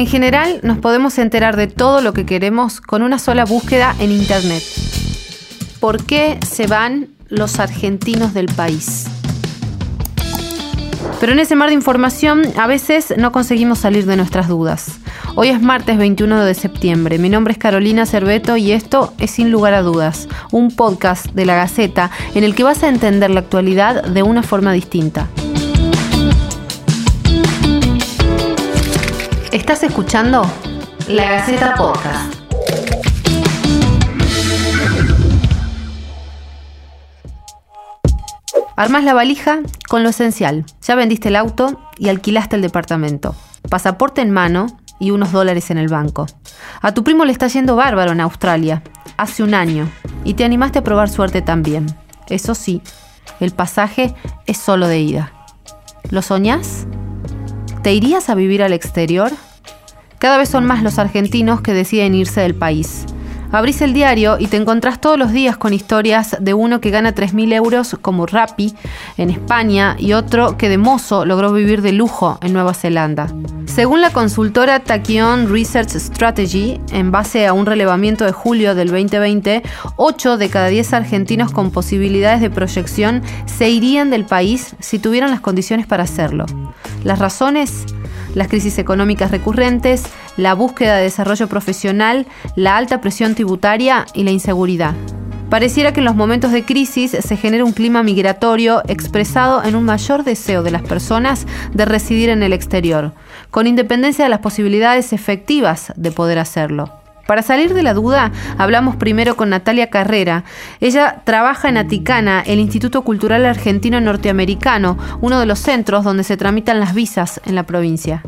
En general, nos podemos enterar de todo lo que queremos con una sola búsqueda en Internet. ¿Por qué se van los argentinos del país? Pero en ese mar de información a veces no conseguimos salir de nuestras dudas. Hoy es martes 21 de septiembre. Mi nombre es Carolina Cerveto y esto es Sin lugar a dudas, un podcast de la Gaceta en el que vas a entender la actualidad de una forma distinta. Estás escuchando La Gaceta Podcast. Armas la valija con lo esencial. Ya vendiste el auto y alquilaste el departamento. Pasaporte en mano y unos dólares en el banco. A tu primo le está yendo bárbaro en Australia, hace un año, y te animaste a probar suerte también. Eso sí, el pasaje es solo de ida. ¿Lo soñás? ¿Te irías a vivir al exterior? Cada vez son más los argentinos que deciden irse del país. Abrís el diario y te encontrás todos los días con historias de uno que gana 3.000 euros como Rappi en España y otro que de mozo logró vivir de lujo en Nueva Zelanda. Según la consultora Taquion Research Strategy, en base a un relevamiento de julio del 2020, 8 de cada 10 argentinos con posibilidades de proyección se irían del país si tuvieran las condiciones para hacerlo. Las razones las crisis económicas recurrentes, la búsqueda de desarrollo profesional, la alta presión tributaria y la inseguridad. Pareciera que en los momentos de crisis se genera un clima migratorio expresado en un mayor deseo de las personas de residir en el exterior, con independencia de las posibilidades efectivas de poder hacerlo. Para salir de la duda, hablamos primero con Natalia Carrera. Ella trabaja en Aticana, el Instituto Cultural Argentino Norteamericano, uno de los centros donde se tramitan las visas en la provincia.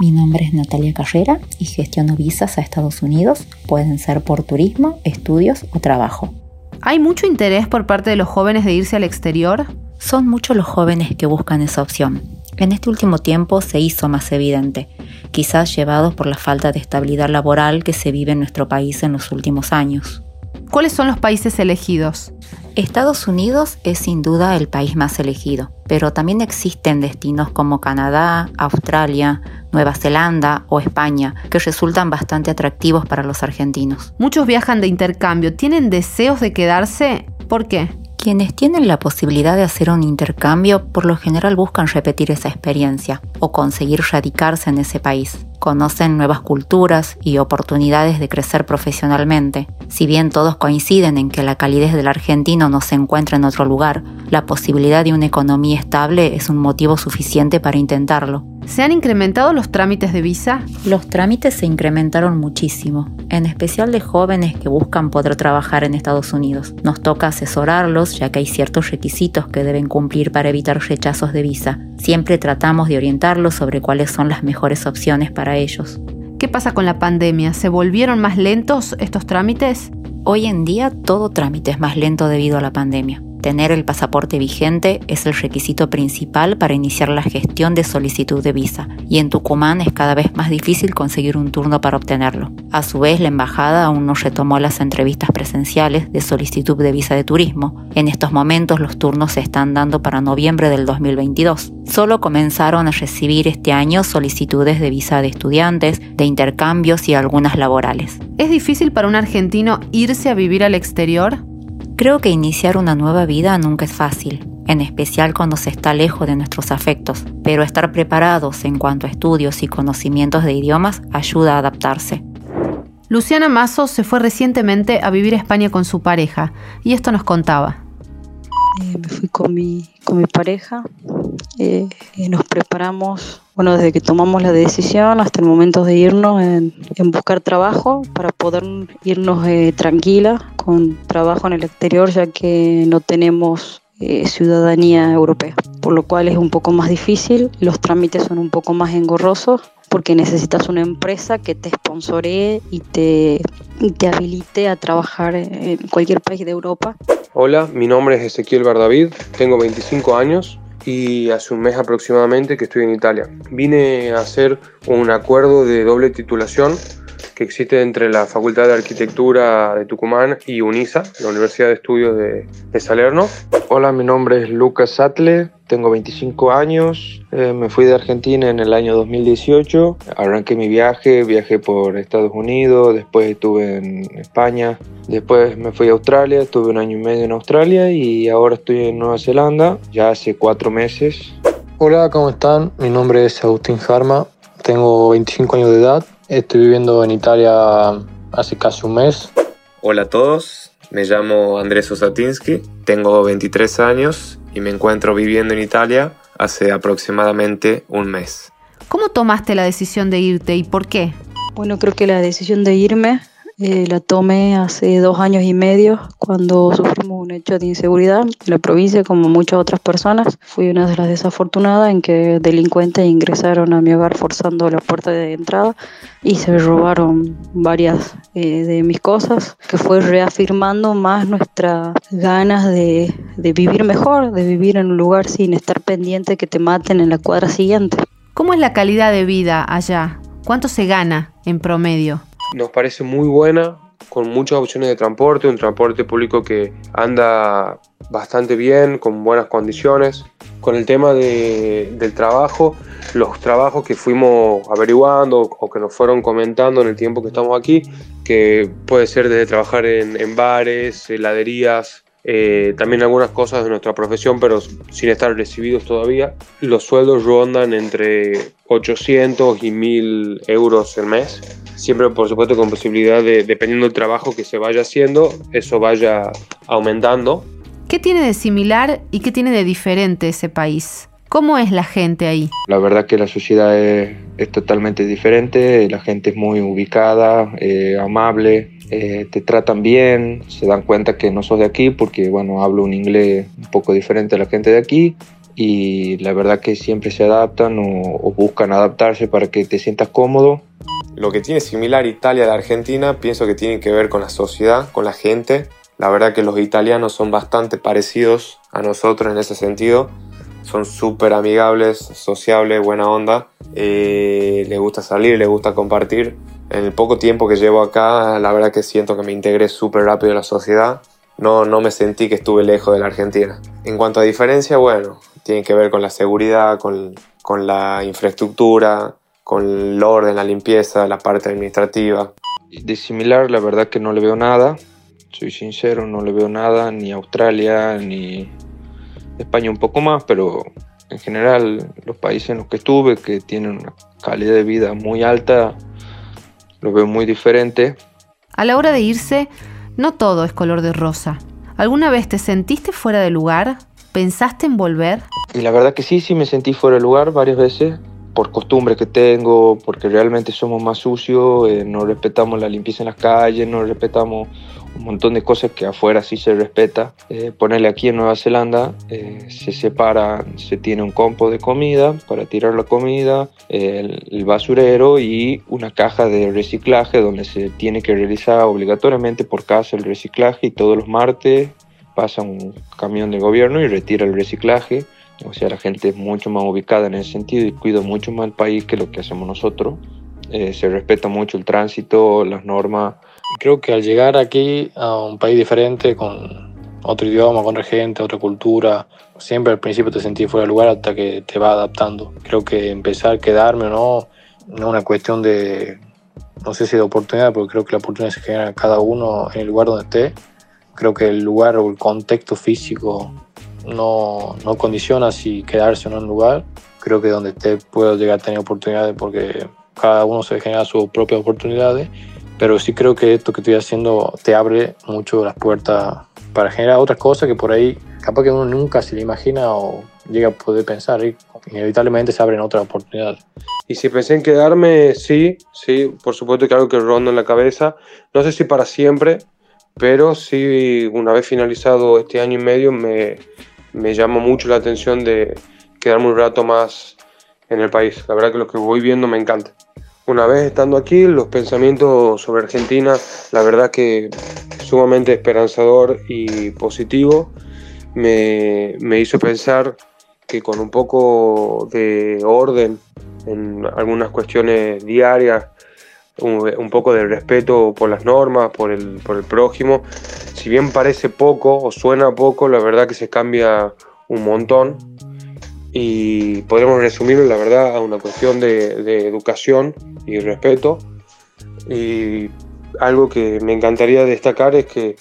Mi nombre es Natalia Carrera y gestiono visas a Estados Unidos. Pueden ser por turismo, estudios o trabajo. ¿Hay mucho interés por parte de los jóvenes de irse al exterior? Son muchos los jóvenes que buscan esa opción. En este último tiempo se hizo más evidente, quizás llevados por la falta de estabilidad laboral que se vive en nuestro país en los últimos años. ¿Cuáles son los países elegidos? Estados Unidos es sin duda el país más elegido, pero también existen destinos como Canadá, Australia, Nueva Zelanda o España que resultan bastante atractivos para los argentinos. Muchos viajan de intercambio, ¿tienen deseos de quedarse? ¿Por qué? Quienes tienen la posibilidad de hacer un intercambio por lo general buscan repetir esa experiencia o conseguir radicarse en ese país. Conocen nuevas culturas y oportunidades de crecer profesionalmente. Si bien todos coinciden en que la calidez del argentino no se encuentra en otro lugar, la posibilidad de una economía estable es un motivo suficiente para intentarlo. ¿Se han incrementado los trámites de visa? Los trámites se incrementaron muchísimo, en especial de jóvenes que buscan poder trabajar en Estados Unidos. Nos toca asesorarlos ya que hay ciertos requisitos que deben cumplir para evitar rechazos de visa. Siempre tratamos de orientarlos sobre cuáles son las mejores opciones para ellos. ¿Qué pasa con la pandemia? ¿Se volvieron más lentos estos trámites? Hoy en día todo trámite es más lento debido a la pandemia. Tener el pasaporte vigente es el requisito principal para iniciar la gestión de solicitud de visa y en Tucumán es cada vez más difícil conseguir un turno para obtenerlo. A su vez, la embajada aún no retomó las entrevistas presenciales de solicitud de visa de turismo. En estos momentos los turnos se están dando para noviembre del 2022. Solo comenzaron a recibir este año solicitudes de visa de estudiantes, de intercambios y algunas laborales. ¿Es difícil para un argentino irse a vivir al exterior? Creo que iniciar una nueva vida nunca es fácil, en especial cuando se está lejos de nuestros afectos, pero estar preparados en cuanto a estudios y conocimientos de idiomas ayuda a adaptarse. Luciana Mazo se fue recientemente a vivir a España con su pareja y esto nos contaba. Eh, me fui con mi, con mi pareja, eh, nos preparamos, bueno, desde que tomamos la decisión hasta el momento de irnos en, buscar trabajo para poder irnos eh, tranquila con trabajo en el exterior, ya que no tenemos eh, ciudadanía europea, por lo cual es un poco más difícil, los trámites son un poco más engorrosos porque necesitas una empresa que te sponsoree y te, te habilite a trabajar en cualquier país de Europa. Hola, mi nombre es Ezequiel Bardavid, tengo 25 años y hace un mes aproximadamente que estoy en Italia. Vine a hacer un acuerdo de doble titulación que existe entre la Facultad de Arquitectura de Tucumán y UNISA, la Universidad de Estudios de, Salerno. Hola, mi nombre es Lucas Satle, tengo 25 años, eh, me fui de Argentina en el año 2018, arranqué mi viaje, viajé por Estados Unidos, después estuve en España, después me fui a Australia, estuve un año y medio en Australia y ahora estoy en Nueva Zelanda, ya hace cuatro meses. Hola, ¿cómo están? Mi nombre es Agustín Jarma, tengo 25 años de edad, Estoy viviendo en Italia hace casi un mes. Hola a todos, me llamo Andrés Osatinsky, tengo 23 años y me encuentro viviendo en Italia hace aproximadamente un mes. ¿Cómo tomaste la decisión de irte y por qué? Bueno, creo que la decisión de irme eh, la tomé hace dos años y medio cuando sufrimos un hecho de inseguridad en la provincia como muchas otras personas. Fui una de las desafortunadas en que delincuentes ingresaron a mi hogar forzando la puerta de entrada y se robaron varias eh, de mis cosas, que fue reafirmando más nuestras ganas de, de vivir mejor, de vivir en un lugar sin estar pendiente que te maten en la cuadra siguiente. ¿Cómo es la calidad de vida allá? ¿Cuánto se gana en promedio? Nos parece muy buena, con muchas opciones de transporte, un transporte público que anda bastante bien, con buenas condiciones. Con el tema del trabajo, los trabajos que fuimos averiguando o que nos fueron comentando en el tiempo que estamos aquí, que puede ser desde trabajar en, bares, heladerías, eh, también algunas cosas de nuestra profesión, pero sin estar recibidos todavía. Los sueldos rondan entre 800 y 1000 euros el mes siempre por supuesto con posibilidad de, dependiendo del trabajo que se vaya haciendo, eso vaya aumentando. ¿Qué tiene de similar y qué tiene de diferente ese país? ¿Cómo es la gente ahí? La verdad que la sociedad es, totalmente diferente, la gente es muy ubicada, eh, amable, eh, te tratan bien, se dan cuenta que no sos de aquí porque, bueno, hablo un inglés un poco diferente a la gente de aquí y la verdad que siempre se adaptan o buscan adaptarse para que te sientas cómodo lo que tiene similar Italia a la Argentina pienso que tiene que ver con la sociedad, con la gente. La verdad que los italianos son bastante parecidos a nosotros en ese sentido. Son súper amigables, sociables, buena onda. Eh, les gusta salir, les gusta compartir. En el poco tiempo que llevo acá, la verdad que siento que me integré súper rápido en la sociedad. No, no me sentí que estuve lejos de la Argentina. En cuanto a diferencia, bueno, tiene que ver con la seguridad, con, con la infraestructura, con el orden, la limpieza, la parte administrativa. De similar, la verdad que no le veo nada. Soy sincero, no le veo nada, ni Australia, ni España un poco más, pero en general los países en los que estuve, que tienen una calidad de vida muy alta, lo veo muy diferente. A la hora de irse, no todo es color de rosa. ¿Alguna vez te sentiste fuera de lugar? ¿Pensaste en volver? Y la verdad que sí, sí me sentí fuera de lugar varias veces por costumbre que tengo, porque realmente somos más sucios, eh, no respetamos la limpieza en las calles, no respetamos un montón de cosas que afuera sí se respeta. Eh, ponerle aquí en Nueva Zelanda, eh, se separa, se tiene un compo de comida para tirar la comida, el, el, basurero y una caja de reciclaje donde se tiene que realizar obligatoriamente por casa el reciclaje y todos los martes pasa un camión de gobierno y retira el reciclaje o sea, la gente es mucho más ubicada en ese sentido y cuida mucho más el país que lo que hacemos nosotros. Eh, se respeta mucho el tránsito, las normas. Creo que al llegar aquí a un país diferente, con otro idioma, con otra gente, otra cultura, siempre al principio te sentí fuera de lugar hasta que te va adaptando. Creo que empezar quedarme o no, no es una cuestión de, no sé si de oportunidad, porque creo que la oportunidad se genera cada uno en el lugar donde esté. Creo que el lugar o el contexto físico no, no condiciona si quedarse en un lugar. Creo que donde te puedo llegar a tener oportunidades porque cada uno se genera sus propias oportunidades, pero sí creo que esto que estoy haciendo te abre mucho las puertas para generar otras cosas que por ahí capaz que uno nunca se le imagina o llega a poder pensar y inevitablemente se abren otras oportunidades. Y si pensé en quedarme, sí, sí, por supuesto que algo que ronda en la cabeza. No sé si para siempre, pero sí, una vez finalizado este año y medio, me, me llama mucho la atención de quedarme un rato más en el país. La verdad que lo que voy viendo me encanta. Una vez estando aquí, los pensamientos sobre Argentina, la verdad que sumamente esperanzador y positivo, me, me hizo pensar que con un poco de orden en algunas cuestiones diarias, un, poco de respeto por las normas, por el, por el prójimo. Si bien parece poco o suena poco, la verdad que se cambia un montón y podemos resumirlo, la verdad, a una cuestión de, educación y respeto. Y algo que me encantaría destacar es que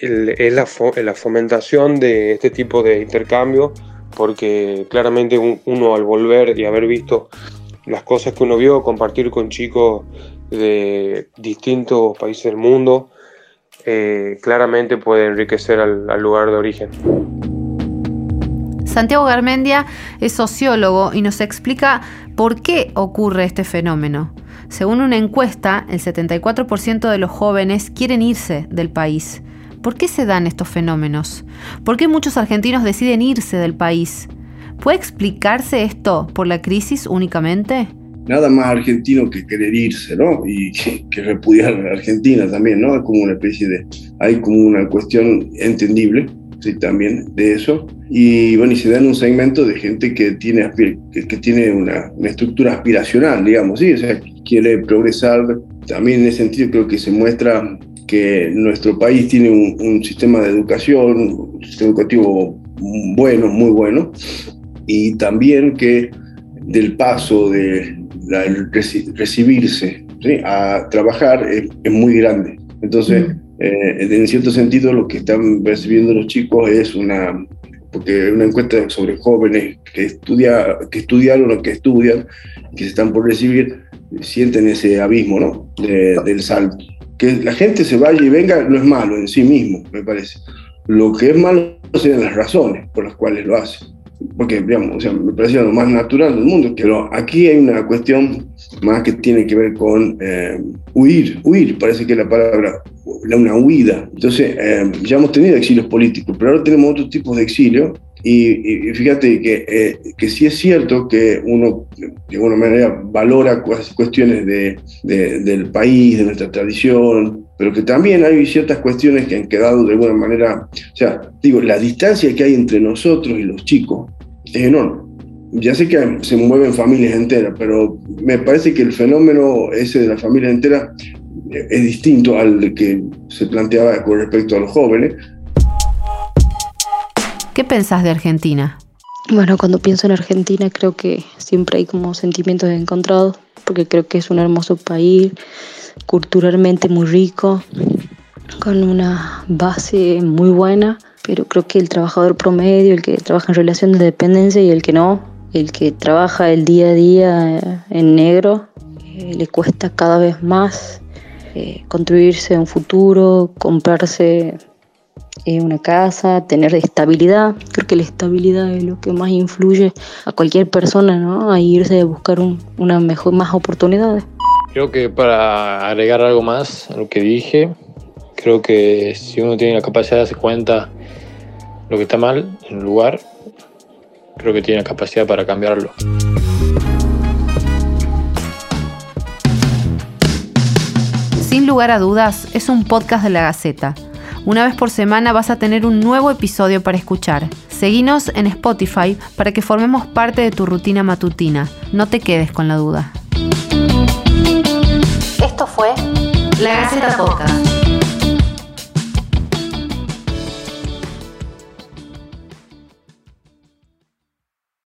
es la, fomentación de este tipo de intercambio, porque claramente uno al volver y haber visto las cosas que uno vio, compartir con chicos de distintos países del mundo, eh, claramente puede enriquecer al, lugar de origen. Santiago Garmendia es sociólogo y nos explica por qué ocurre este fenómeno. Según una encuesta, el 74% de los jóvenes quieren irse del país. ¿Por qué se dan estos fenómenos? ¿Por qué muchos argentinos deciden irse del país? ¿Puede explicarse esto por la crisis únicamente? Nada más argentino que querer irse, ¿no? Y que, repudiar a Argentina también, ¿no? Es como una especie de... Hay como una cuestión entendible, sí, también de eso. Y bueno, y se da en un segmento de gente que tiene, que, tiene una, estructura aspiracional, digamos, ¿sí? O sea, quiere progresar. También en ese sentido creo que se muestra que nuestro país tiene un, un sistema de educación, un sistema educativo bueno, muy bueno, y también que del paso de recibirse a trabajar es, muy grande. Entonces, eh, en cierto sentido, lo que están recibiendo los chicos es una, porque una encuesta sobre jóvenes que, estudia, que estudiaron o que estudian, que se están por recibir, sienten ese abismo ¿no? del salto. Que la gente se vaya y venga no es malo en sí mismo, me parece. Lo que es malo son las razones por las cuales lo hacen porque digamos, o sea, me parecía lo más natural del mundo, pero aquí hay una cuestión más que tiene que ver con eh, huir, huir, parece que la palabra, una huida. Entonces, eh, ya hemos tenido exilios políticos, pero ahora tenemos otros tipos de exilio y, fíjate que, eh, que sí es cierto que uno de alguna manera valora cuestiones de, del país, de nuestra tradición, pero que también hay ciertas cuestiones que han quedado de alguna manera, o sea, digo, la distancia que hay entre nosotros y los chicos es enorme. Ya sé que se mueven familias enteras, pero me parece que el fenómeno ese de la familia entera es distinto al que se planteaba con respecto a los jóvenes. ¿Qué pensás de Argentina? Bueno, cuando pienso en Argentina creo que siempre hay como sentimientos encontrados, porque creo que es un hermoso país, culturalmente muy rico, con una base muy buena, pero creo que el trabajador promedio, el que trabaja en relación de dependencia y el que no, el que trabaja el día a día en negro, eh, le cuesta cada vez más eh, construirse un futuro, comprarse eh, una casa, tener estabilidad. Creo que la estabilidad es lo que más influye a cualquier persona, ¿no? A irse a buscar una mejor, más oportunidades. Creo que para agregar algo más a lo que dije, creo que si uno tiene la capacidad de darse cuenta lo que está mal en un lugar, creo que tiene la capacidad para cambiarlo. Sin lugar a dudas, es un podcast de la Gaceta. Una vez por semana vas a tener un nuevo episodio para escuchar. Seguinos en Spotify para que formemos parte de tu rutina matutina. No te quedes con la duda. Esto fue La Gaceta Podcast.